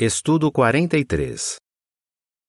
Estudo 43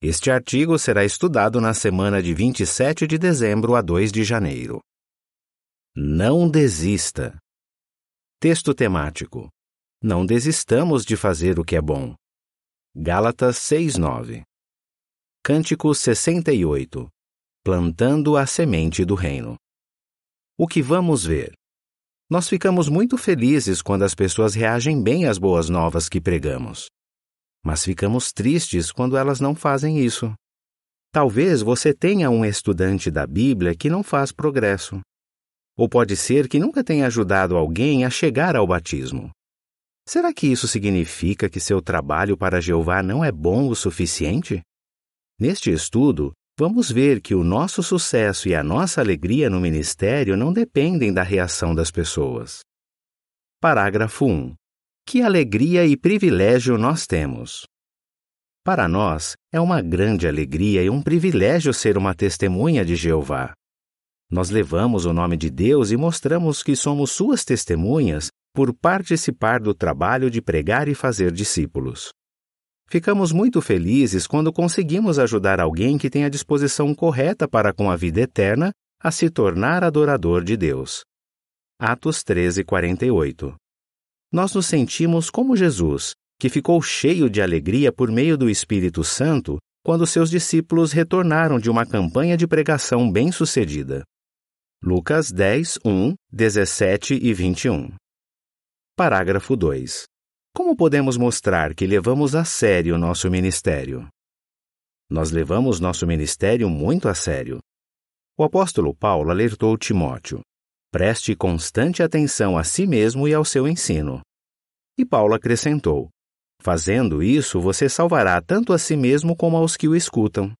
Este artigo será estudado na semana de 27 de dezembro a 2 de janeiro. Não desista. Texto temático: Não desistamos de fazer o que é bom. Gálatas 6:9. Cântico 68. Plantando a semente do reino. O que vamos ver? Nós ficamos muito felizes quando as pessoas reagem bem às boas novas que pregamos. Mas ficamos tristes quando elas não fazem isso. Talvez você tenha um estudante da Bíblia que não faz progresso. Ou pode ser que nunca tenha ajudado alguém a chegar ao batismo. Será que isso significa que seu trabalho para Jeová não é bom o suficiente? Neste estudo, vamos ver que o nosso sucesso e a nossa alegria no ministério não dependem da reação das pessoas. Parágrafo 1. Que alegria e privilégio nós temos! Para nós, é uma grande alegria e um privilégio ser uma testemunha de Jeová. Nós levamos o nome de Deus e mostramos que somos suas testemunhas por participar do trabalho de pregar e fazer discípulos. Ficamos muito felizes quando conseguimos ajudar alguém que tem a disposição correta para com a vida eterna a se tornar adorador de Deus. Atos 13, 48. Nós nos sentimos como Jesus, que ficou cheio de alegria por meio do Espírito Santo quando seus discípulos retornaram de uma campanha de pregação bem-sucedida. Lucas 10, 1, 17 e 21. Parágrafo 2. Como podemos mostrar que levamos a sério nosso ministério? Nós levamos nosso ministério muito a sério. O apóstolo Paulo alertou Timóteo: preste constante atenção a si mesmo e ao seu ensino. E Paulo acrescentou: fazendo isso, você salvará tanto a si mesmo como aos que o escutam.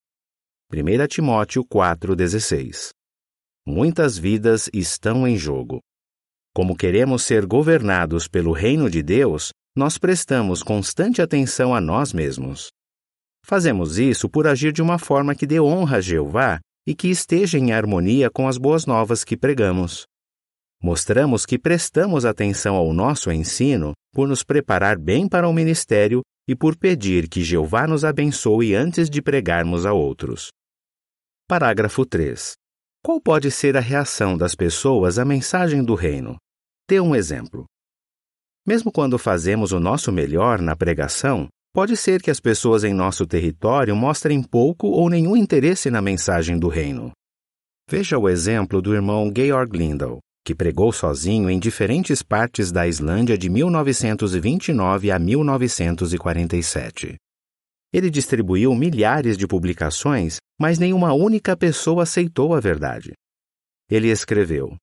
1 Timóteo 4,16 Muitas vidas estão em jogo. Como queremos ser governados pelo reino de Deus, nós prestamos constante atenção a nós mesmos. Fazemos isso por agir de uma forma que dê honra a Jeová e que esteja em harmonia com as boas novas que pregamos. Mostramos que prestamos atenção ao nosso ensino por nos preparar bem para o ministério e por pedir que Jeová nos abençoe antes de pregarmos a outros. Parágrafo 3. Qual pode ser a reação das pessoas à mensagem do reino? Dê um exemplo. Mesmo quando fazemos o nosso melhor na pregação, pode ser que as pessoas em nosso território mostrem pouco ou nenhum interesse na mensagem do reino. Veja o exemplo do irmão Georg Lindau, que pregou sozinho em diferentes partes da Islândia de 1929 a 1947. Ele distribuiu milhares de publicações, mas nenhuma única pessoa aceitou a verdade. Ele escreveu: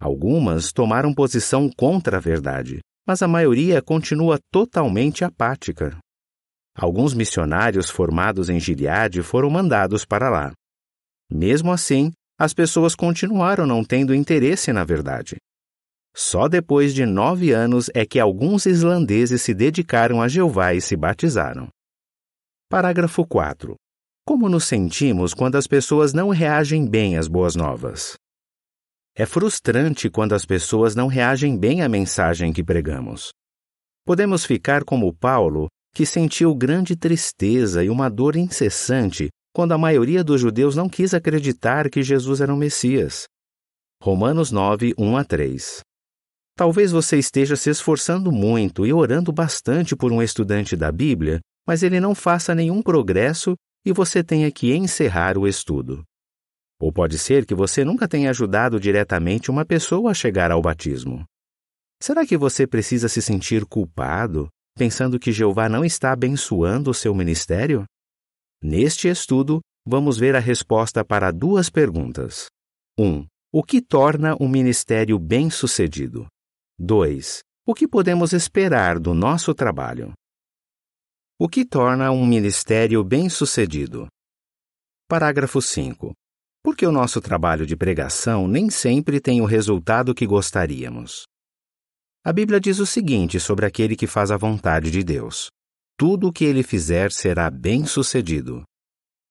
Algumas tomaram posição contra a verdade, mas a maioria continua totalmente apática. Alguns missionários formados em Gileade foram mandados para lá. Mesmo assim, as pessoas continuaram não tendo interesse na verdade. Só depois de nove anos é que alguns islandeses se dedicaram a Jeová e se batizaram. Parágrafo 4. Como nos sentimos quando as pessoas não reagem bem às boas novas? É frustrante quando as pessoas não reagem bem à mensagem que pregamos. Podemos ficar como Paulo, que sentiu grande tristeza e uma dor incessante quando a maioria dos judeus não quis acreditar que Jesus era o Messias. Romanos 9, 1 a 3. Talvez você esteja se esforçando muito e orando bastante por um estudante da Bíblia, mas ele não faça nenhum progresso e você tenha que encerrar o estudo. Ou pode ser que você nunca tenha ajudado diretamente uma pessoa a chegar ao batismo. Será que você precisa se sentir culpado, pensando que Jeová não está abençoando o seu ministério? Neste estudo, vamos ver a resposta para duas perguntas. 1. Um, o que torna um ministério bem-sucedido? 2. O que podemos esperar do nosso trabalho? O que torna um ministério bem-sucedido? Parágrafo 5 porque o nosso trabalho de pregação nem sempre tem o resultado que gostaríamos. A Bíblia diz o seguinte sobre aquele que faz a vontade de Deus: Tudo o que ele fizer será bem-sucedido.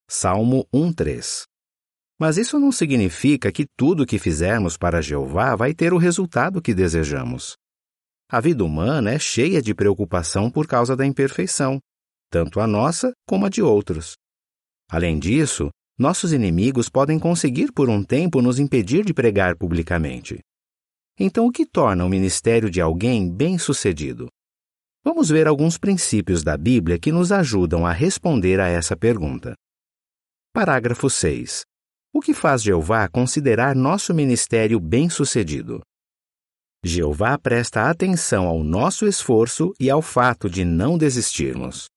Salmo 1:3. Mas isso não significa que tudo o que fizermos para Jeová vai ter o resultado que desejamos. A vida humana é cheia de preocupação por causa da imperfeição. tanto a nossa como a de outros. Além disso, nossos inimigos podem conseguir por um tempo nos impedir de pregar publicamente. Então, o que torna o ministério de alguém bem-sucedido? Vamos ver alguns princípios da Bíblia que nos ajudam a responder a essa pergunta. Parágrafo 6. O que faz Jeová considerar nosso ministério bem-sucedido? Jeová presta atenção ao nosso esforço e ao fato de não desistirmos.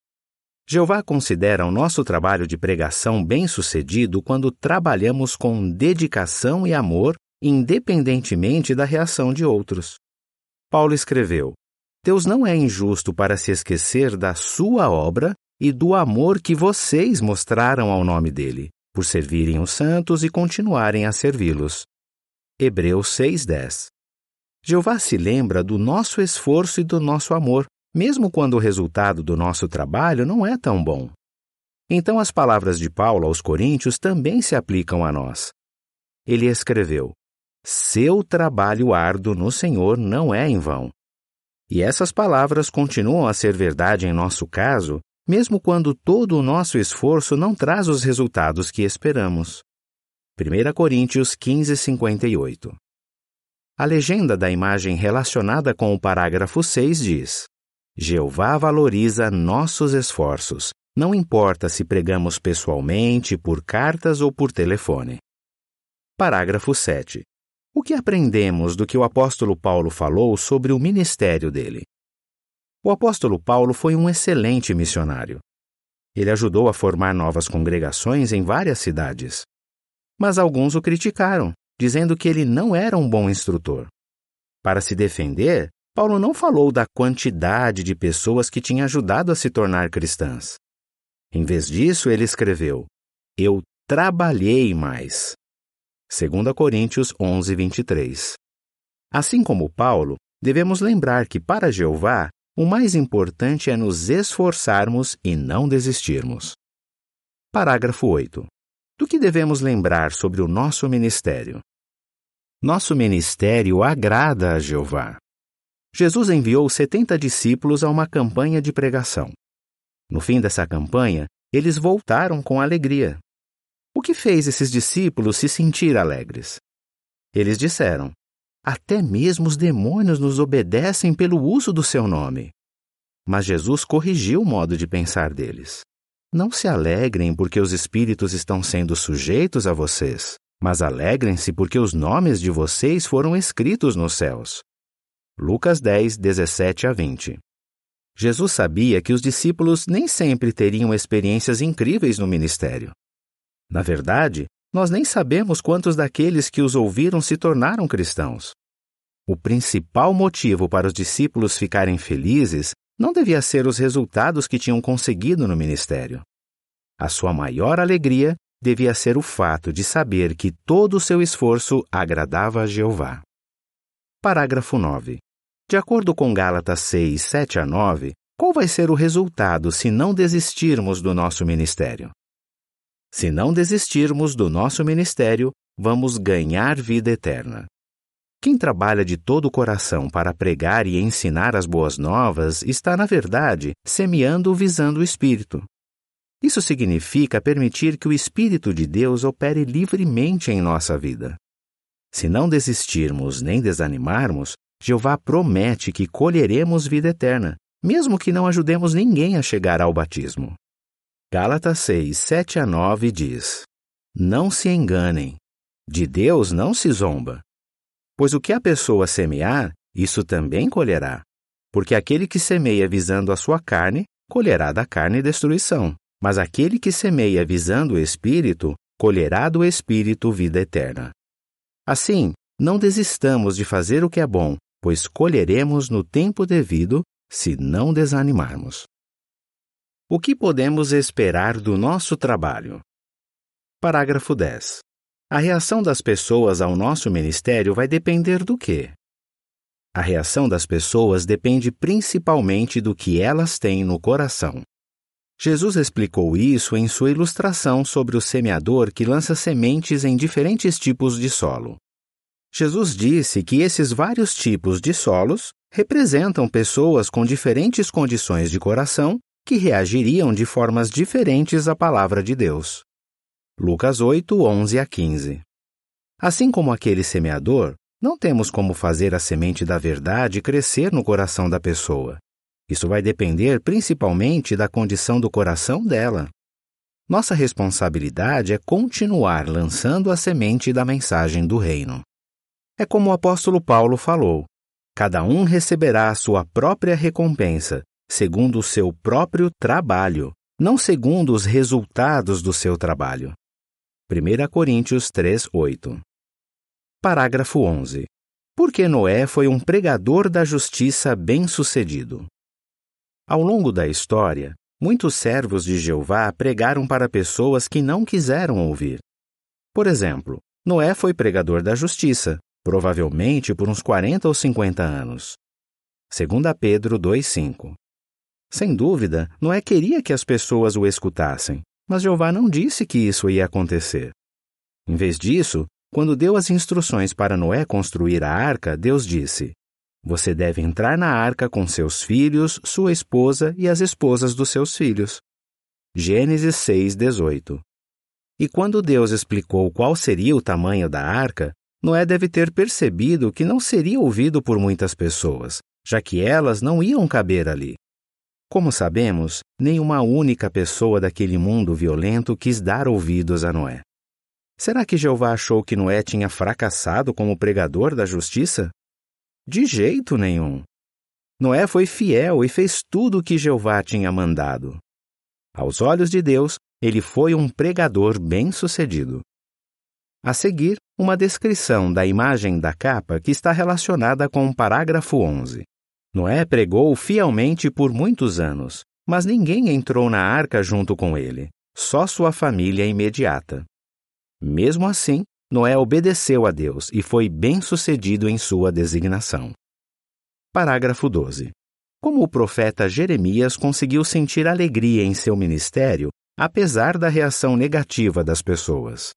Jeová considera o nosso trabalho de pregação bem-sucedido quando trabalhamos com dedicação e amor, independentemente da reação de outros. Paulo escreveu: Deus não é injusto para se esquecer da sua obra e do amor que vocês mostraram ao nome dele, por servirem os santos e continuarem a servi-los. Hebreus 6:10. Jeová se lembra do nosso esforço e do nosso amor, mesmo quando o resultado do nosso trabalho não é tão bom. Então, as palavras de Paulo aos Coríntios também se aplicam a nós. Ele escreveu: Seu trabalho árduo no Senhor não é em vão. E essas palavras continuam a ser verdade em nosso caso, mesmo quando todo o nosso esforço não traz os resultados que esperamos. 1 Coríntios 15, 58 A legenda da imagem relacionada com o parágrafo 6 diz: Jeová valoriza nossos esforços, não importa se pregamos pessoalmente, por cartas ou por telefone. Parágrafo 7. O que aprendemos do que o apóstolo Paulo falou sobre o ministério dele? O apóstolo Paulo foi um excelente missionário. Ele ajudou a formar novas congregações em várias cidades. Mas alguns o criticaram, dizendo que ele não era um bom instrutor. Para se defender, Paulo não falou da quantidade de pessoas que tinha ajudado a se tornar cristãs. Em vez disso, ele escreveu: Eu trabalhei mais. 2 Coríntios 11, 23. Assim como Paulo, devemos lembrar que para Jeová, o mais importante é nos esforçarmos e não desistirmos. Parágrafo 8. Do que devemos lembrar sobre o nosso ministério? Nosso ministério agrada a Jeová. Jesus enviou 70 discípulos a uma campanha de pregação. No fim dessa campanha, eles voltaram com alegria. O que fez esses discípulos se sentir alegres? Eles disseram: Até mesmo os demônios nos obedecem pelo uso do seu nome. Mas Jesus corrigiu o modo de pensar deles. Não se alegrem porque os espíritos estão sendo sujeitos a vocês, mas alegrem-se porque os nomes de vocês foram escritos nos céus. Lucas 10, 17 a 20. Jesus sabia que os discípulos nem sempre teriam experiências incríveis no ministério. Na verdade, nós nem sabemos quantos daqueles que os ouviram se tornaram cristãos. O principal motivo para os discípulos ficarem felizes não devia ser os resultados que tinham conseguido no ministério. A sua maior alegria devia ser o fato de saber que todo o seu esforço agradava a Jeová. Parágrafo 9. De acordo com Gálatas 6, 7 a 9, qual vai ser o resultado se não desistirmos do nosso ministério? Se não desistirmos do nosso ministério, vamos ganhar vida eterna. Quem trabalha de todo o coração para pregar e ensinar as boas novas está, na verdade, semeando visando o Espírito. Isso significa permitir que o Espírito de Deus opere livremente em nossa vida. Se não desistirmos nem desanimarmos, Jeová promete que colheremos vida eterna, mesmo que não ajudemos ninguém a chegar ao batismo. Gálatas 6, 7 a 9 diz: Não se enganem, de Deus não se zomba. Pois o que a pessoa semear, isso também colherá. Porque aquele que semeia visando a sua carne, colherá da carne destruição. Mas aquele que semeia visando o Espírito, colherá do Espírito vida eterna. Assim, não desistamos de fazer o que é bom, pois colheremos no tempo devido se não desanimarmos. O que podemos esperar do nosso trabalho? Parágrafo 10. A reação das pessoas ao nosso ministério vai depender do quê? A reação das pessoas depende principalmente do que elas têm no coração. Jesus explicou isso em sua ilustração sobre o semeador que lança sementes em diferentes tipos de solo. Jesus disse que esses vários tipos de solos representam pessoas com diferentes condições de coração que reagiriam de formas diferentes à palavra de Deus. Lucas 8, 11 a 15. Assim como aquele semeador, não temos como fazer a semente da verdade crescer no coração da pessoa. Isso vai depender principalmente da condição do coração dela. Nossa responsabilidade é continuar lançando a semente da mensagem do Reino. É como o apóstolo Paulo falou: cada um receberá a sua própria recompensa, segundo o seu próprio trabalho, não segundo os resultados do seu trabalho. 1 Coríntios 3, 8. Parágrafo 11. Por que Noé foi um pregador da justiça bem-sucedido? Ao longo da história, muitos servos de Jeová pregaram para pessoas que não quiseram ouvir. Por exemplo, Noé foi pregador da justiça, provavelmente por uns 40 ou 50 anos. 2 Pedro 2,5 Sem dúvida, Noé queria que as pessoas o escutassem, mas Jeová não disse que isso ia acontecer. Em vez disso, quando deu as instruções para Noé construir a arca, Deus disse: você deve entrar na arca com seus filhos, sua esposa e as esposas dos seus filhos. Gênesis 6:18. E quando Deus explicou qual seria o tamanho da arca, Noé deve ter percebido que não seria ouvido por muitas pessoas, já que elas não iam caber ali. Como sabemos, nenhuma única pessoa daquele mundo violento quis dar ouvidos a Noé. Será que Jeová achou que Noé tinha fracassado como pregador da justiça? De jeito nenhum. Noé foi fiel e fez tudo o que Jeová tinha mandado. Aos olhos de Deus, ele foi um pregador bem-sucedido. A seguir, uma descrição da imagem da capa que está relacionada com o parágrafo 11. Noé pregou fielmente por muitos anos, mas ninguém entrou na arca junto com ele, só sua família imediata. Mesmo assim, Noé obedeceu a Deus e foi bem-sucedido em sua designação. Parágrafo 12. Como o profeta Jeremias conseguiu sentir alegria em seu ministério, apesar da reação negativa das pessoas?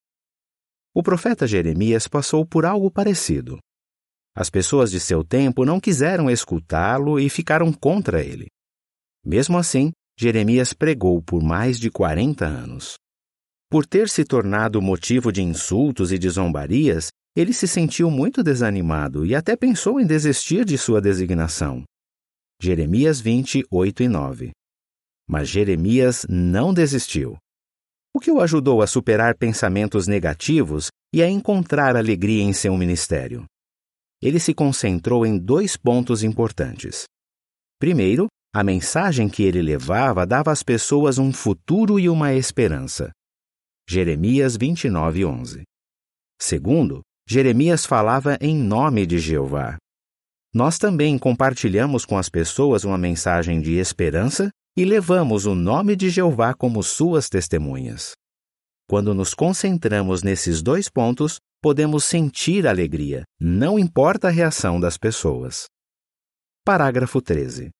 O profeta Jeremias passou por algo parecido. As pessoas de seu tempo não quiseram escutá-lo e ficaram contra ele. Mesmo assim, Jeremias pregou por mais de 40 anos. Por ter se tornado motivo de insultos e de zombarias, ele se sentiu muito desanimado e até pensou em desistir de sua designação. Jeremias 20, 8 e 9. Mas Jeremias não desistiu. O que o ajudou a superar pensamentos negativos e a encontrar alegria em seu ministério? Ele se concentrou em dois pontos importantes. Primeiro, a mensagem que ele levava dava às pessoas um futuro e uma esperança. Jeremias 29, 11. Segundo, Jeremias falava em nome de Jeová. Nós também compartilhamos com as pessoas uma mensagem de esperança e levamos o nome de Jeová como suas testemunhas. Quando nos concentramos nesses dois pontos, podemos sentir alegria, não importa a reação das pessoas. Parágrafo 13.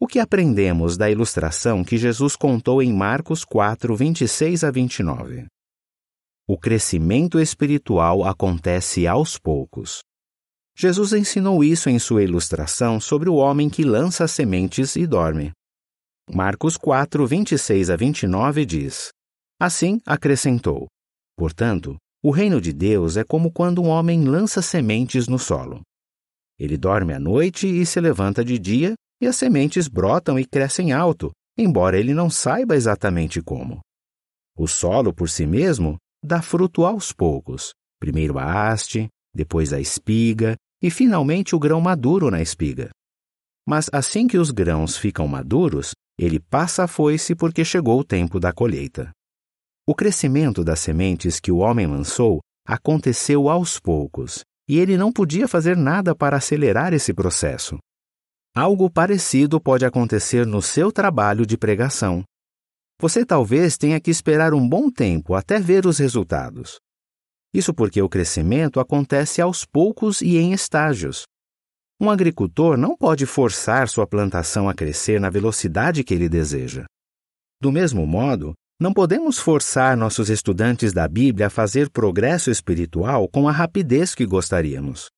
O que aprendemos da ilustração que Jesus contou em Marcos 4, 26 a 29? O crescimento espiritual acontece aos poucos. Jesus ensinou isso em sua ilustração sobre o homem que lança sementes e dorme. Marcos 4, 26 a 29 diz: Assim acrescentou: Portanto, o reino de Deus é como quando um homem lança sementes no solo. Ele dorme à noite e se levanta de dia, e as sementes brotam e crescem alto, embora ele não saiba exatamente como. O solo, por si mesmo, dá fruto aos poucos, primeiro a haste, depois a espiga e finalmente o grão maduro na espiga. Mas assim que os grãos ficam maduros, ele passa a foice porque chegou o tempo da colheita. O crescimento das sementes que o homem lançou aconteceu aos poucos, e ele não podia fazer nada para acelerar esse processo. Algo parecido pode acontecer no seu trabalho de pregação. Você talvez tenha que esperar um bom tempo até ver os resultados. Isso porque o crescimento acontece aos poucos e em estágios. Um agricultor não pode forçar sua plantação a crescer na velocidade que ele deseja. Do mesmo modo, não podemos forçar nossos estudantes da Bíblia a fazer progresso espiritual com a rapidez que gostaríamos.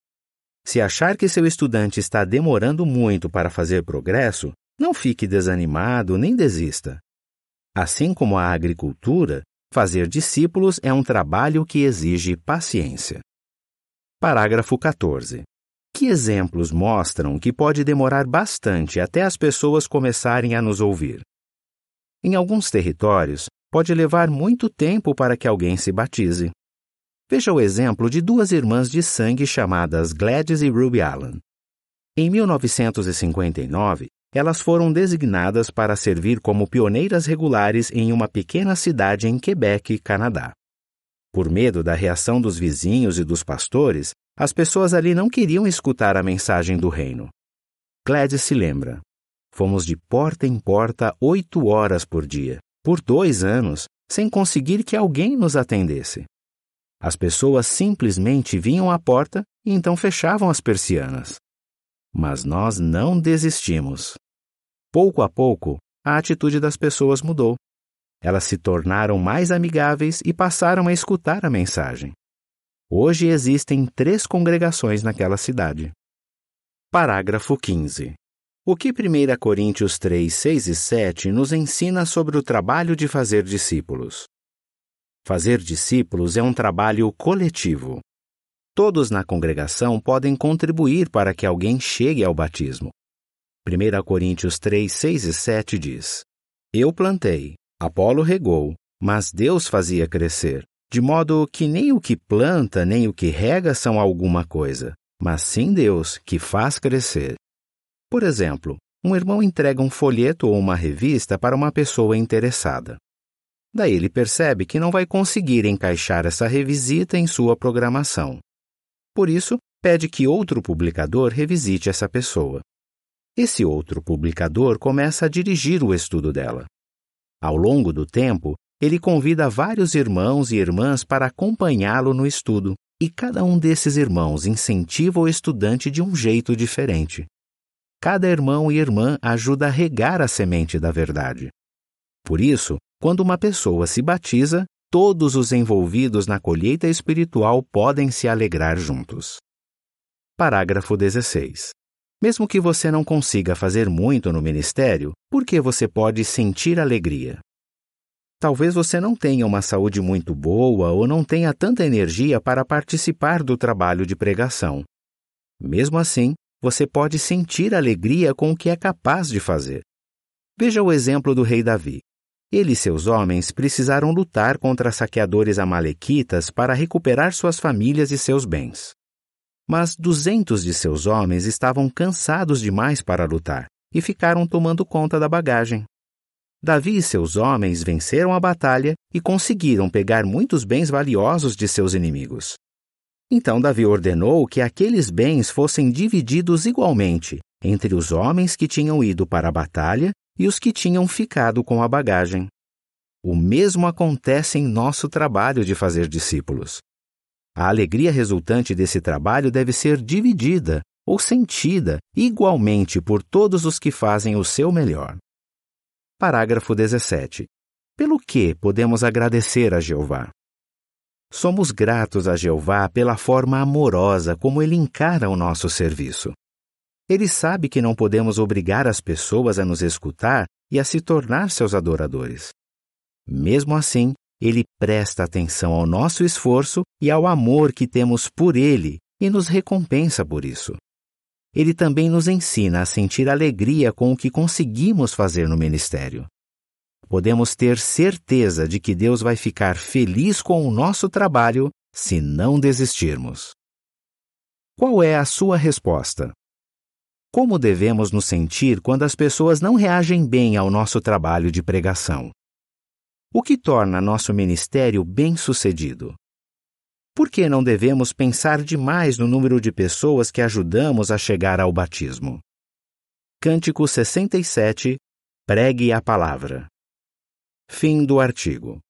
Se achar que seu estudante está demorando muito para fazer progresso, Não fique desanimado nem desista. Assim como a agricultura, fazer discípulos é um trabalho que exige paciência. Parágrafo 14. Que exemplos mostram que pode demorar bastante até as pessoas começarem a nos ouvir? Em alguns territórios, pode levar muito tempo para que alguém se batize. Veja o exemplo de duas irmãs de sangue chamadas Gladys e Ruby Allen. Em 1959, elas foram designadas para servir como pioneiras regulares em uma pequena cidade em Quebec, Canadá. Por medo da reação dos vizinhos e dos pastores, as pessoas ali não queriam escutar a mensagem do reino. Gladys se lembra. Fomos de porta em porta oito horas por dia, por dois anos, sem conseguir que alguém nos atendesse. As pessoas simplesmente vinham à porta e então fechavam as persianas. Mas nós não desistimos. Pouco a pouco, a atitude das pessoas mudou. Elas se tornaram mais amigáveis e passaram a escutar a mensagem. Hoje existem três congregações naquela cidade. Parágrafo 15. O que 1 Coríntios 3, 6 e 7 nos ensina sobre o trabalho de fazer discípulos? Fazer discípulos é um trabalho coletivo. Todos na congregação podem contribuir para que alguém chegue ao batismo. 1 Coríntios 3, 6 e 7 diz: Eu plantei, Apolo regou, mas Deus fazia crescer, de modo que nem o que planta nem o que rega são alguma coisa, mas sim Deus que faz crescer. Por exemplo, um irmão entrega um folheto ou uma revista para uma pessoa interessada. Daí ele percebe que não vai conseguir encaixar essa revisita em sua programação. Por isso, pede que outro publicador revisite essa pessoa. Esse outro publicador começa a dirigir o estudo dela. Ao longo do tempo, ele convida vários irmãos e irmãs para acompanhá-lo no estudo, e cada um desses irmãos incentiva o estudante de um jeito diferente. Cada irmão e irmã ajuda a regar a semente da verdade. Por isso, quando uma pessoa se batiza, todos os envolvidos na colheita espiritual podem se alegrar juntos. Parágrafo 16. Mesmo que você não consiga fazer muito no ministério, por que você pode sentir alegria? Talvez você não tenha uma saúde muito boa ou não tenha tanta energia para participar do trabalho de pregação. Mesmo assim, você pode sentir alegria com o que é capaz de fazer. Veja o exemplo do rei Davi. Ele e seus homens precisaram lutar contra saqueadores amalequitas para recuperar suas famílias e seus bens. Mas duzentos de seus homens estavam cansados demais para lutar e ficaram tomando conta da bagagem. Davi e seus homens venceram a batalha e conseguiram pegar muitos bens valiosos de seus inimigos. Então Davi ordenou que aqueles bens fossem divididos igualmente entre os homens que tinham ido para a batalha e os que tinham ficado com a bagagem. O mesmo acontece em nosso trabalho de fazer discípulos. A alegria resultante desse trabalho deve ser dividida ou sentida igualmente por todos os que fazem o seu melhor. Parágrafo 17. Pelo que podemos agradecer a Jeová? Somos gratos a Jeová pela forma amorosa como ele encara o nosso serviço. Ele sabe que não podemos obrigar as pessoas a nos escutar e a se tornar seus adoradores. Mesmo assim, ele presta atenção ao nosso esforço e ao amor que temos por ele e nos recompensa por isso. Ele também nos ensina a sentir alegria com o que conseguimos fazer no ministério. Podemos ter certeza de que Deus vai ficar feliz com o nosso trabalho se não desistirmos. Qual é a sua resposta? Como devemos nos sentir quando as pessoas não reagem bem ao nosso trabalho de pregação? O que torna nosso ministério bem-sucedido? Por que não devemos pensar demais no número de pessoas que ajudamos a chegar ao batismo? Cântico 67 Pregue a palavra. Fim do artigo.